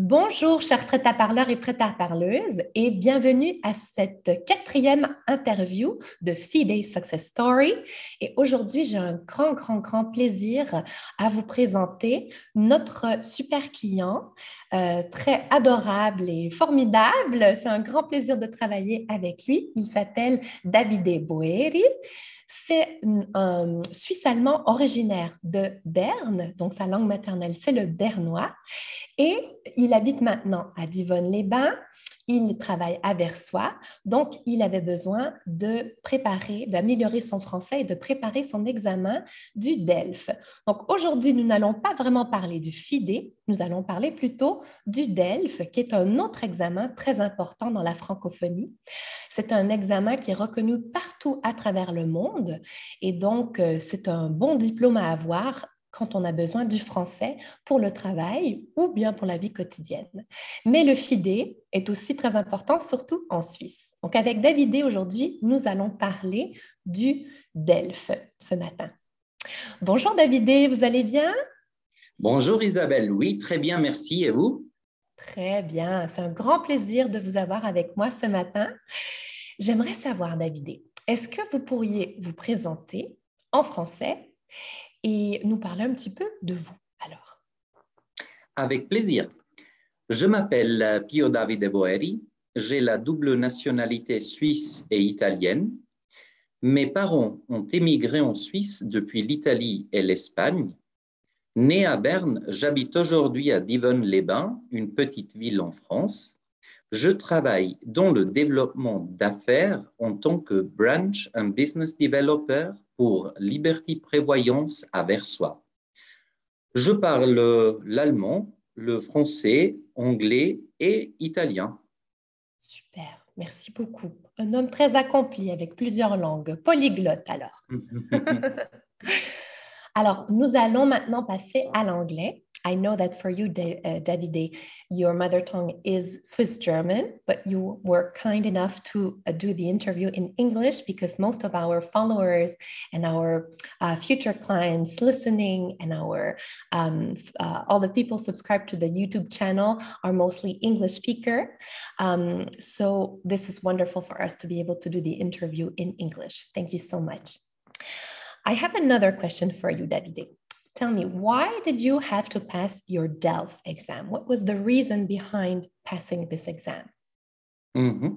Bonjour, chers prêt à parleurs et prêt à parleuses, et bienvenue à cette quatrième interview de FIDE Success Story. Et aujourd'hui, j'ai un grand, grand, grand plaisir à vous présenter notre super client, euh, très adorable et formidable. C'est un grand plaisir de travailler avec lui. Il s'appelle Davide Boeri. C'est un Suisse-allemand originaire de Berne, donc sa langue maternelle, c'est le bernois. Et il habite maintenant à Divonne-les-Bains. Il travaille à Versoix. Donc, il avait besoin de préparer, d'améliorer son français et de préparer son examen du DELF. Donc, aujourd'hui, nous n'allons pas vraiment parler du FIDE, nous allons parler plutôt du DELF, qui est un autre examen très important dans la francophonie. C'est un examen qui est reconnu partout à travers le monde et donc, euh, c'est un bon diplôme à avoir quand on a besoin du français pour le travail ou bien pour la vie quotidienne. Mais le FIDE est aussi très important, surtout en Suisse. Donc, avec David aujourd'hui, nous allons parler du DELF ce matin. Bonjour David, vous allez bien? Bonjour Isabelle, oui, très bien, merci. Et vous? Très bien, c'est un grand plaisir de vous avoir avec moi ce matin. J'aimerais savoir, David, est-ce que vous pourriez vous présenter en français et nous parler un petit peu de vous alors. Avec plaisir. Je m'appelle Pio Davide Boeri. J'ai la double nationalité suisse et italienne. Mes parents ont émigré en Suisse depuis l'Italie et l'Espagne. Né à Berne, j'habite aujourd'hui à Divonne-les-Bains, une petite ville en France. Je travaille dans le développement d'affaires en tant que branch and business developer pour Liberty Prévoyance à Versoix. Je parle l'allemand, le français, anglais et italien. Super, merci beaucoup. Un homme très accompli avec plusieurs langues, polyglotte alors. alors, nous allons maintenant passer à l'anglais. I know that for you, uh, Davide, your mother tongue is Swiss German, but you were kind enough to uh, do the interview in English because most of our followers and our uh, future clients listening and our um, uh, all the people subscribed to the YouTube channel are mostly English speaker. Um, so this is wonderful for us to be able to do the interview in English. Thank you so much. I have another question for you, Davide. Tell me, why did you have to pass your DELF exam? What was the reason behind passing this exam? Mm-hmm.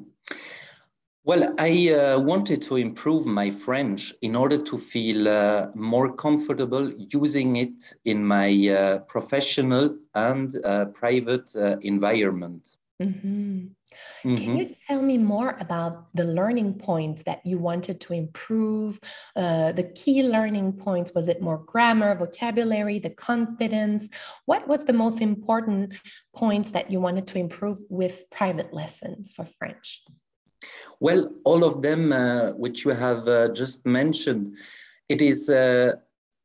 Well, I uh, wanted to improve my French in order to feel uh, more comfortable using it in my uh, professional and uh, private uh, environment. Mm-hmm. Mm-hmm. Can you tell me more about the learning points that you wanted to improve? Uh, the key learning points was it more grammar, vocabulary, the confidence? What was the most important points that you wanted to improve with private lessons for French? Well, all of them, uh, which you have uh, just mentioned, it is uh,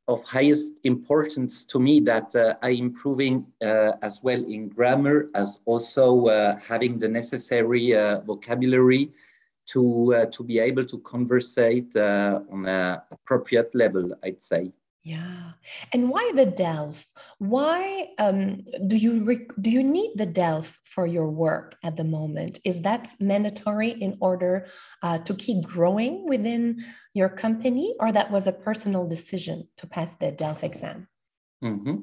of highest importance to me that uh, I improving uh, as well in grammar as also uh, having the necessary uh, vocabulary to uh, to be able to conversate uh, on an appropriate level, I'd say. Yeah, and why the DELF? Why um, do you do you need the DELF for your work at the moment? Is that mandatory in order uh, to keep growing within your company, or that was a personal decision to pass the DELF exam? Mm-hmm.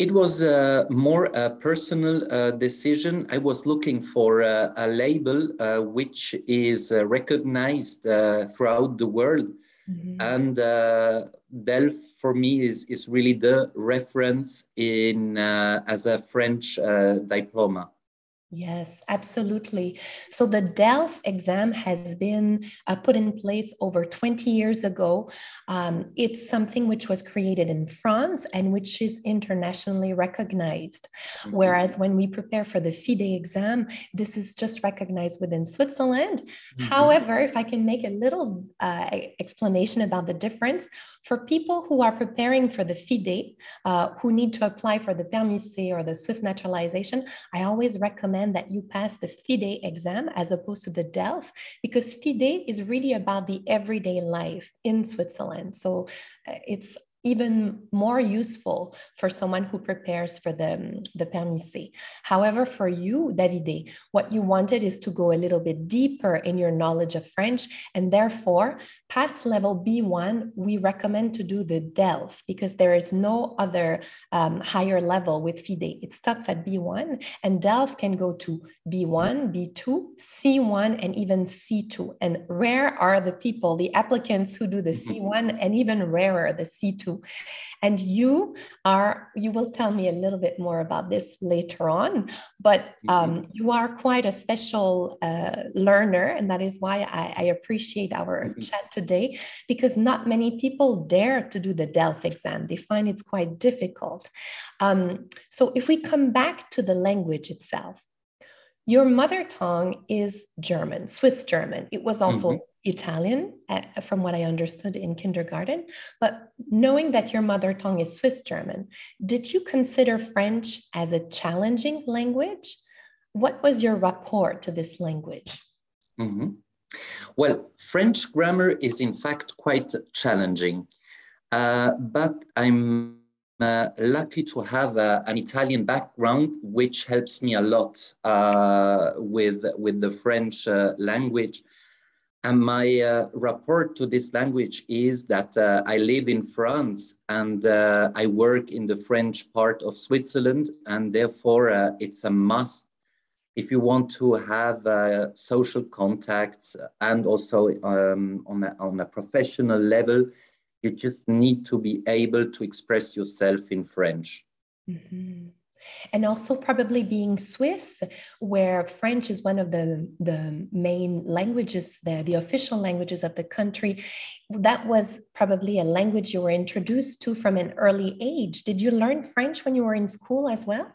It was uh, more a personal uh, decision. I was looking for uh, a label uh, which is uh, recognized uh, throughout the world Mm-hmm. And uh, for me is, is really the reference in uh, as a French uh, diploma. Yes, absolutely. So the DELF exam has been uh, put in place over 20 years ago. Um, it's something which was created in France and which is internationally recognized. Mm-hmm. Whereas when we prepare for the FIDE exam, this is just recognized within Switzerland. Mm-hmm. However, if I can make a little uh, explanation about the difference, for people who are preparing for the FIDE, uh, who need to apply for the Permis C or the Swiss naturalization, I always recommend recommend that you pass the FIDE exam as opposed to the DELF because FIDE is really about the everyday life in Switzerland. So uh, it's even more useful for someone who prepares for the, the permis C. However, for you, Davide, what you wanted is to go a little bit deeper in your knowledge of French. And therefore, past level B1, we recommend to do the DELF because there is no other um, higher level with FIDE. It stops at B1 and DELF can go to B1, B2, C1, and even C2. And rare are the people, the applicants who do the mm-hmm. C1 and even rarer, the C2 and you are, you will tell me a little bit more about this later on, but mm-hmm. um, you are quite a special uh, learner. And that is why I, I appreciate our mm-hmm. chat today, because not many people dare to do the DELF exam. They find it's quite difficult. Um, so if we come back to the language itself, your mother tongue is German, Swiss German. It was also mm-hmm. Italian, uh, from what I understood in kindergarten. But knowing that your mother tongue is Swiss German, did you consider French as a challenging language? What was your rapport to this language? Mm-hmm. Well, French grammar is in fact quite challenging, uh, but I'm uh, lucky to have uh, an Italian background, which helps me a lot uh, with, with the French uh, language. And my uh, to this language is that uh, I live in France and uh, I work in the French part of Switzerland, and therefore uh, it's a must if you want to have uh, social contacts and also um, on, a, on a professional level, you just need to be able to express yourself in French. Mm-hmm and also probably being Swiss, where French is one of the, the main languages there, the official languages of the country. That was probably a language you were introduced to from an early age. Did you learn French when you were in school as well?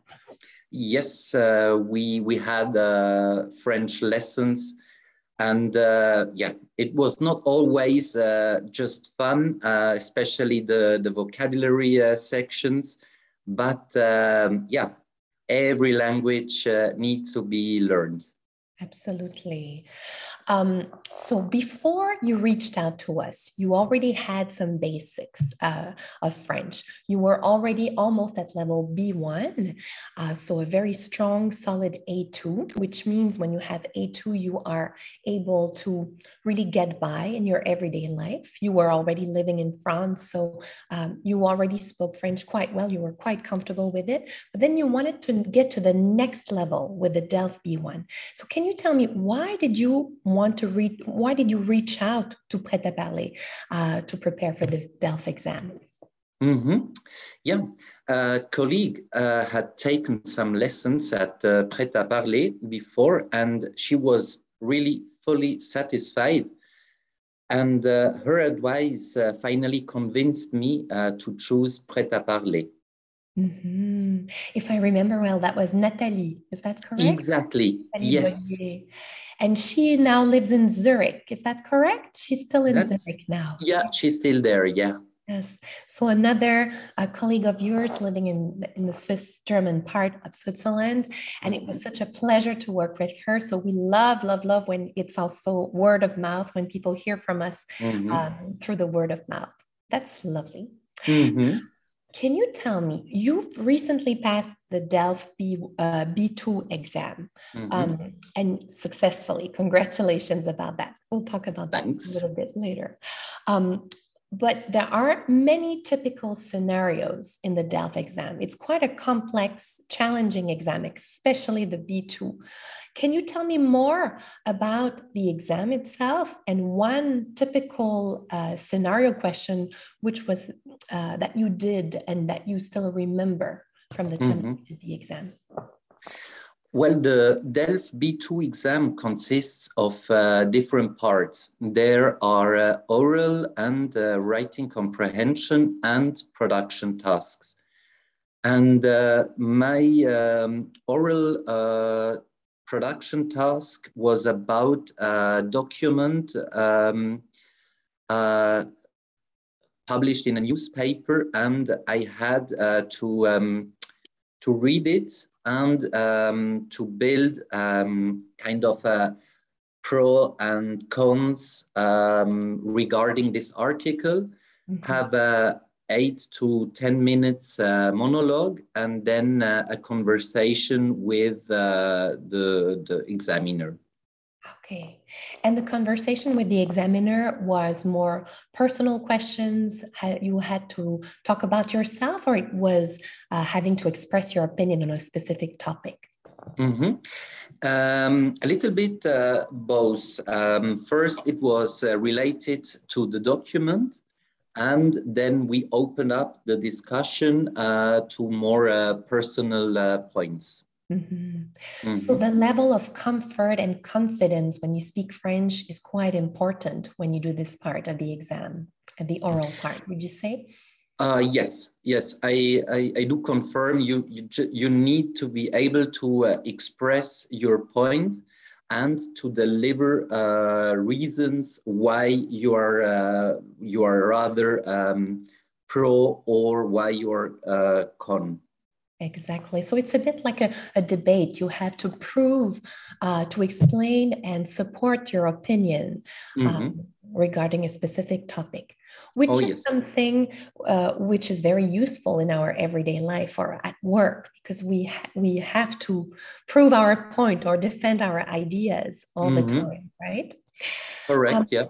Yes, uh, we, we had uh, French lessons. And uh, yeah, it was not always uh, just fun, uh, especially the, the vocabulary uh, sections but um, yeah, every language uh, needs to be learned. Absolutely. Um, so before you reached out to us, you already had some basics uh, of French. You were already almost at level B1, uh, so a very strong, solid A2, which means when you have A2, you are able to really get by in your everyday life. You were already living in France, so um, you already spoke French quite well. You were quite comfortable with it, but then you wanted to get to the next level with the DELF B1. So can you tell me why did you want to read? Why did you reach out to Prêt à Parler uh, to prepare for the DELF exam? Mm-hmm. Yeah, a colleague uh, had taken some lessons at uh, Prêt à Parler before, and she was really fully satisfied. And uh, her advice uh, finally convinced me uh, to choose Prêt à Parler. Mm-hmm. If I remember well, that was Nathalie. Is that correct? Exactly. Nathalie yes. Boyer. And she now lives in Zurich. Is that correct? She's still in That's, Zurich now. Yeah, she's still there. Yeah. Yes. So another colleague of yours living in in the Swiss German part of Switzerland, and it was such a pleasure to work with her. So we love, love, love when it's also word of mouth when people hear from us mm-hmm. um, through the word of mouth. That's lovely. Mm-hmm. Can you tell me, you've recently passed the DELF B, uh, B2 exam mm-hmm. um, and successfully. Congratulations about that. We'll talk about Thanks. that a little bit later. Um, but there are many typical scenarios in the DELF exam. It's quite a complex, challenging exam, especially the B2. Can you tell me more about the exam itself and one typical uh, scenario question, which was uh, that you did and that you still remember from the time mm-hmm. you did the exam? Well, the DELF B2 exam consists of uh, different parts. There are uh, oral and uh, writing comprehension and production tasks. And uh, my um, oral uh, production task was about a document um, uh, published in a newspaper, and I had to, um, to read it and um, to build um, kind of a pro and cons um, regarding this article, mm-hmm. have a eight to 10 minutes uh, monologue and then uh, a conversation with uh, the, the examiner. Okay. And the conversation with the examiner was more personal questions. You had to talk about yourself, or it was uh, having to express your opinion on a specific topic? Mm-hmm. Um, a little bit uh, both. Um, first, it was uh, related to the document, and then we opened up the discussion uh, to more uh, personal uh, points. Mm-hmm. Mm-hmm. So, the level of comfort and confidence when you speak French is quite important when you do this part of the exam, the oral part, would you say? Uh, yes, yes, I, I, I, do confirm you, you, you need to be able to uh, express your point and to deliver uh, reasons why you are, uh, you are rather um, pro or why you are uh, con. Exactly. So it's a bit like a, a debate. You have to prove, uh, to explain and support your opinion um, mm-hmm. regarding a specific topic, which oh, is yes. something uh, which is very useful in our everyday life or at work because we ha- we have to prove our point or defend our ideas all mm-hmm. the time, right? Correct. Um, yeah.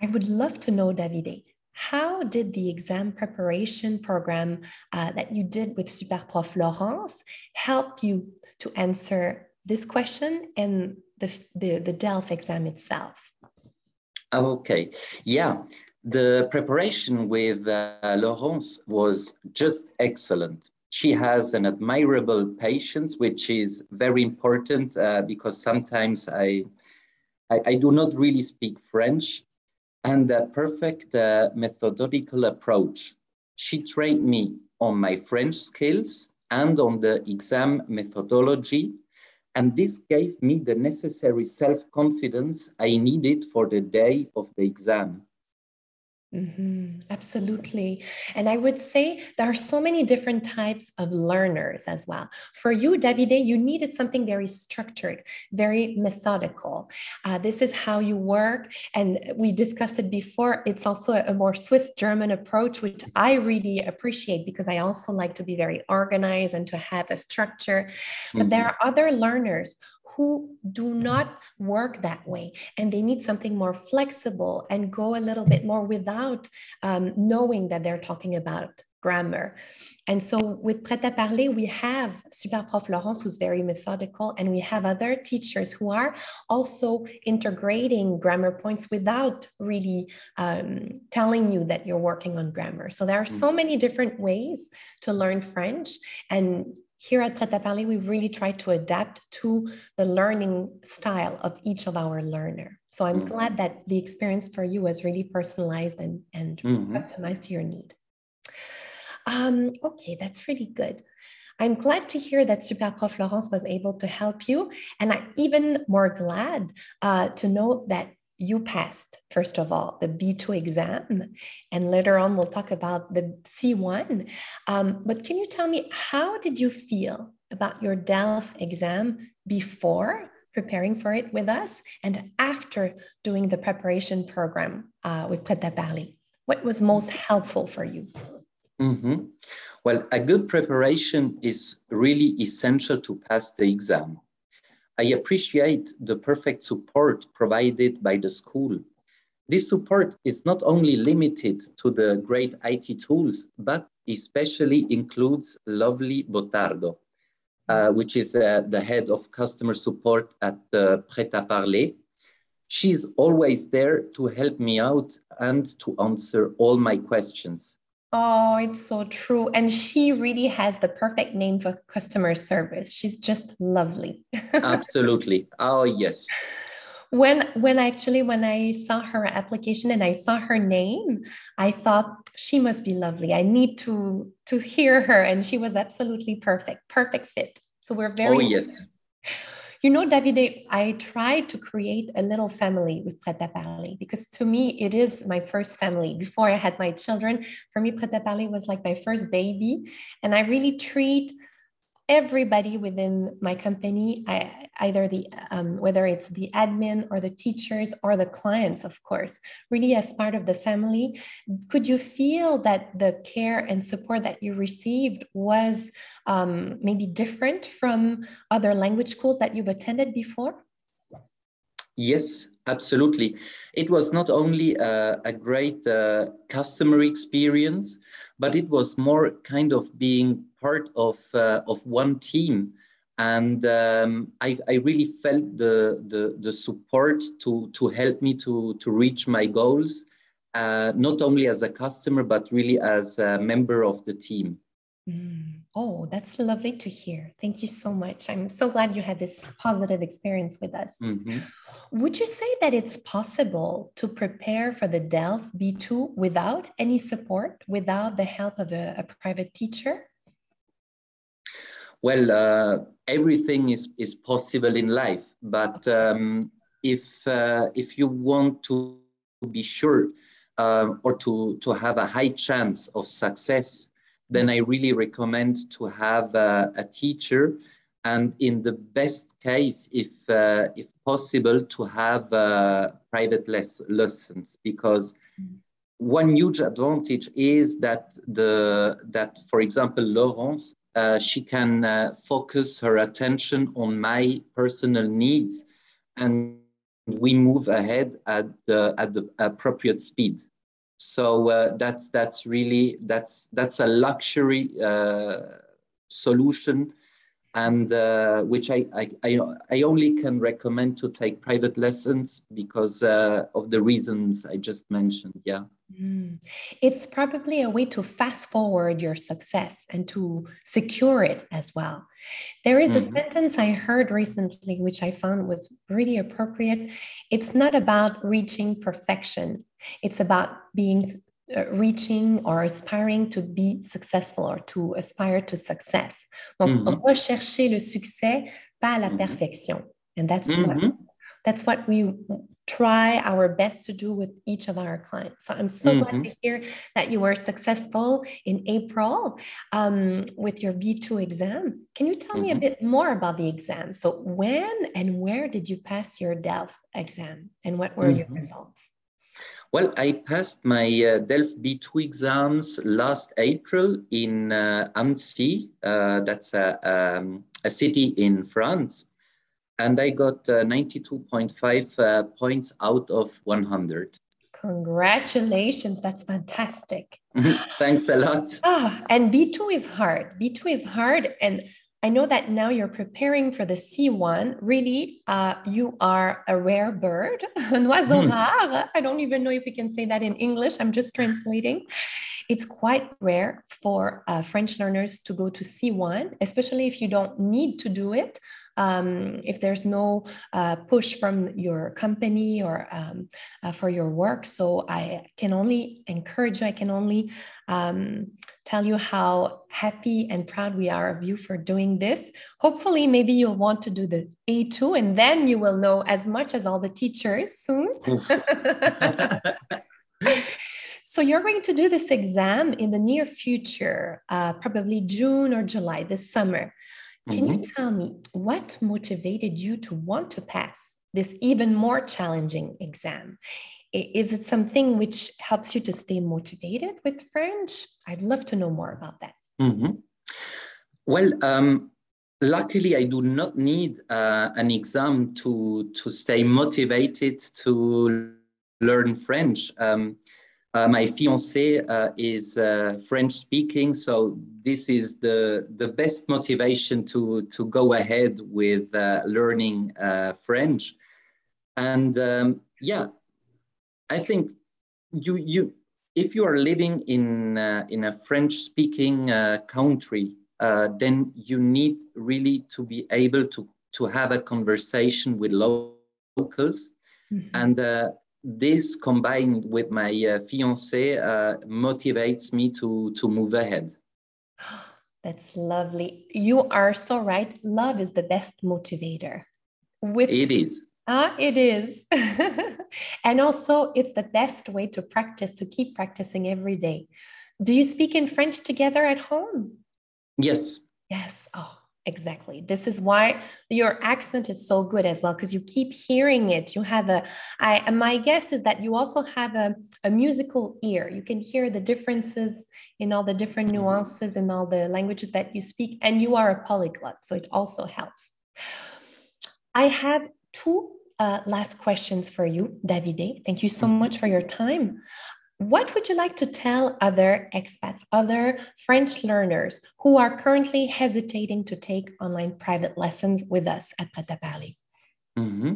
I would love to know, Davide, how did the exam preparation program uh, that you did with Superprof Laurence help you to answer this question and the, the, the DELF exam itself? Okay, yeah. The preparation with uh, Laurence was just excellent. She has an admirable patience, which is very important uh, because sometimes I, I, I do not really speak French and a perfect uh, methodological approach. She trained me on my French skills and on the exam methodology, and this gave me the necessary self-confidence I needed for the day of the exam. Mm-hmm. Absolutely. And I would say there are so many different types of learners as well. For you, Davide, you needed something very structured, very methodical. Uh, this is how you work. And we discussed it before. It's also a, a more Swiss German approach, which I really appreciate because I also like to be very organized and to have a structure. But mm-hmm. there are other learners who do not work that way and they need something more flexible and go a little bit more without um, knowing that they're talking about grammar. And so with Prêt à Parler, we have Super Prof Laurence, who's very methodical, and we have other teachers who are also integrating grammar points without really um, telling you that you're working on grammar. So there are so mm. many different ways to learn French. And here at Prêt à Parler, we really try to adapt to the learning style of each of our learner. So I'm mm-hmm. glad that the experience for you was really personalized and, and mm-hmm. customized to your need. Um, okay, that's really good. I'm glad to hear that Super Prof Laurence was able to help you. And I'm even more glad uh, to know that you passed, first of all, the B2 exam, and later on we'll talk about the C1. Um, but can you tell me, how did you feel about your DELF exam before preparing for it with us and after doing the preparation program uh, with Prêt Parler? What was most helpful for you? Mm-hmm. Well, a good preparation is really essential to pass the exam. I appreciate the perfect support provided by the school. This support is not only limited to the great IT tools, but especially includes lovely Botardo, uh, which is uh, the head of customer support at uh, Prêt à Parler. She's always there to help me out and to answer all my questions. Oh, it's so true. And she really has the perfect name for customer service. She's just lovely. Absolutely. Oh, yes. When when actually when I saw her application and I saw her name, I thought she must be lovely. I need to to hear her and she was absolutely perfect. Perfect fit. So we're very Oh, yes. You know, Davide, I tried to create a little family with Prêt à Parler because to me, it is my first family. Before I had my children, for me, Prêt à Parler was like my first baby. And I really treat everybody within my company, I, either the um, whether it's the admin or the teachers or the clients, of course, really as part of the family. Could you feel that the care and support that you received was um, maybe different from other language schools that you've attended before? Yes, absolutely. It was not only a, a great uh, customer experience, but it was more kind of being part of uh, of one team and um, I, I, really felt the, the, the, support to, to help me to, to reach my goals, uh, not only as a customer, but really as a member of the team. Mm. Oh, that's lovely to hear. Thank you so much. I'm so glad you had this positive experience with us. Mm-hmm. Would you say that it's possible to prepare for the DELF B2 without any support, without the help of a, a private teacher? Well, uh, everything is, is possible in life, but um, if, uh, if you want to be sure uh, or to, to have a high chance of success, then I really recommend to have a, a teacher. And in the best case, if, uh, if possible, to have uh, private les- lessons because one huge advantage is that the that for example Laurence uh, she can uh, focus her attention on my personal needs and we move ahead at the, at the appropriate speed. So uh, that's, that's really, that's, that's a luxury uh, solution and uh, which I, I, I, only can recommend to take private lessons because of the reasons I just mentioned. Yeah. Mm. It's probably a way to fast forward your success and to secure it as well. There is mm-hmm. a sentence I heard recently, which I found was really appropriate. It's not about reaching perfection, it's about being uh, reaching or aspiring to be successful or to aspire to success. Donc, mm-hmm. rechercher le succès, pas la mm-hmm. perfection. And that's mm-hmm. That's what we try our best to do with each of our clients. So I'm so mm-hmm. glad to hear that you were successful in April um, with your B2 exam. Can you tell mm-hmm. me a mm-hmm. bit more about the exam? So when and where did you pass your DELF exam and what were mm-hmm. your results? Well, I passed my uh, DELF B2 exams last April in uh, Annecy. Uh, that's a, um, a city in France. And I got uh, 92.5 uh, points out of 100. Congratulations. That's fantastic. Thanks a lot. Ah, and B2 is hard. B2 is hard. And I know that now you're preparing for the C1. Really, uh, you are a rare bird, un oiseau hmm. rare. I don't even know if we can say that in English. I'm just translating. It's quite rare for uh, French learners to go to C1, especially if you don't need to do it um, if there's no uh, push from your company or um, uh, for your work. So I can only encourage you, I can only um, tell you how happy and proud we are of you for doing this. Hopefully, maybe you'll want to do the A2 and then you will know as much as all the teachers soon. So you're going to do this exam in the near future, uh, probably June or July this summer. Can mm-hmm. you tell me what motivated you to want to pass this even more challenging exam? Is it something which helps you to stay motivated with French? I'd love to know more about that. Mm-hmm. Well, um, luckily, I do not need uh, an exam to, to stay motivated to learn French. Um, my fiance uh, is uh, French speaking, so this is the, the best motivation to, to go ahead with uh, learning uh, French. And um, yeah, I think you, you, if you are living in, uh, in a French speaking country, then you need really to be able to, to have a conversation with locals. Mm-hmm. And this combined with my uh, fiance uh, motivates me to to move ahead. That's lovely. You are so right. Love is the best motivator. With it is. Ah it is. And also it's the best way to practice to keep practicing every day. Do you speak in french together at home? Yes. Yes. Oh Exactly. This is why your accent is so good as well, because you keep hearing it. You have a, I, my guess is that you also have a, a musical ear. You can hear the differences in all the different mm-hmm. nuances in all the languages that you speak, and you are a polyglot. So it also helps. I have two uh, last questions for you, Davide. Thank you so mm-hmm. much for your time. What would you like to tell other expats, other French learners who are currently hesitating to take online private lessons with us at Parler? Mm-hmm.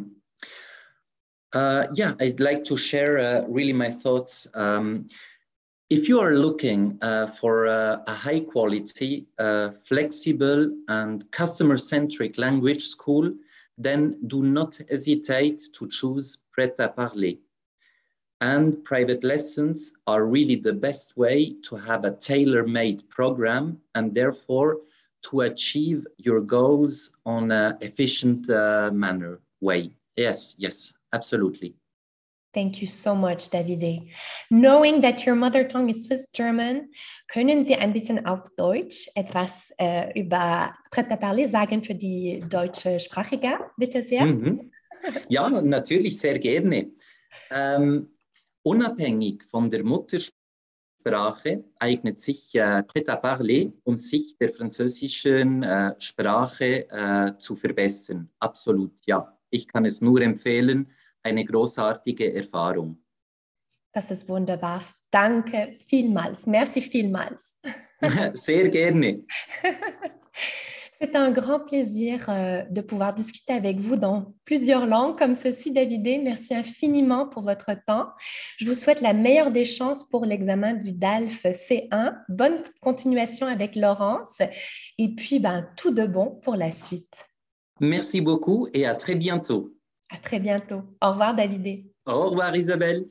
Uh, yeah, I'd like to share uh, really my thoughts. Um, if you are looking uh, for a, a, high quality, uh, flexible, and customer centric language school, then do not hesitate to choose Prêt à Parler and private lessons are really the best way to have a tailor-made program and therefore to achieve your goals on an efficient uh, manner way. Yes, yes, absolutely. Thank you so much, Davide. Knowing that your mother tongue is Swiss German, können Sie ein bisschen auf Deutsch etwas äh, über Prêt parler sagen für die deutsche Sprachige, bitte sehr? Mhm. Ja, natürlich, sehr gerne. Ähm, Unabhängig von der Muttersprache eignet sich äh, Prêt à parler, um sich der französischen äh, Sprache äh, zu verbessern. Absolut, ja. Ich kann es nur empfehlen. Eine großartige Erfahrung. Das ist wunderbar. Danke vielmals. Merci vielmals. Sehr gerne. C'est un grand plaisir euh, de pouvoir discuter avec vous dans plusieurs langues comme ceci, Davidé. Merci infiniment pour votre temps. Je vous souhaite la meilleure des chances pour l'examen du DALF C1. Bonne continuation avec Laurence et puis ben, tout de bon pour la suite. Merci beaucoup et à très bientôt. À très bientôt. Au revoir, Davidé. Au revoir, Isabelle.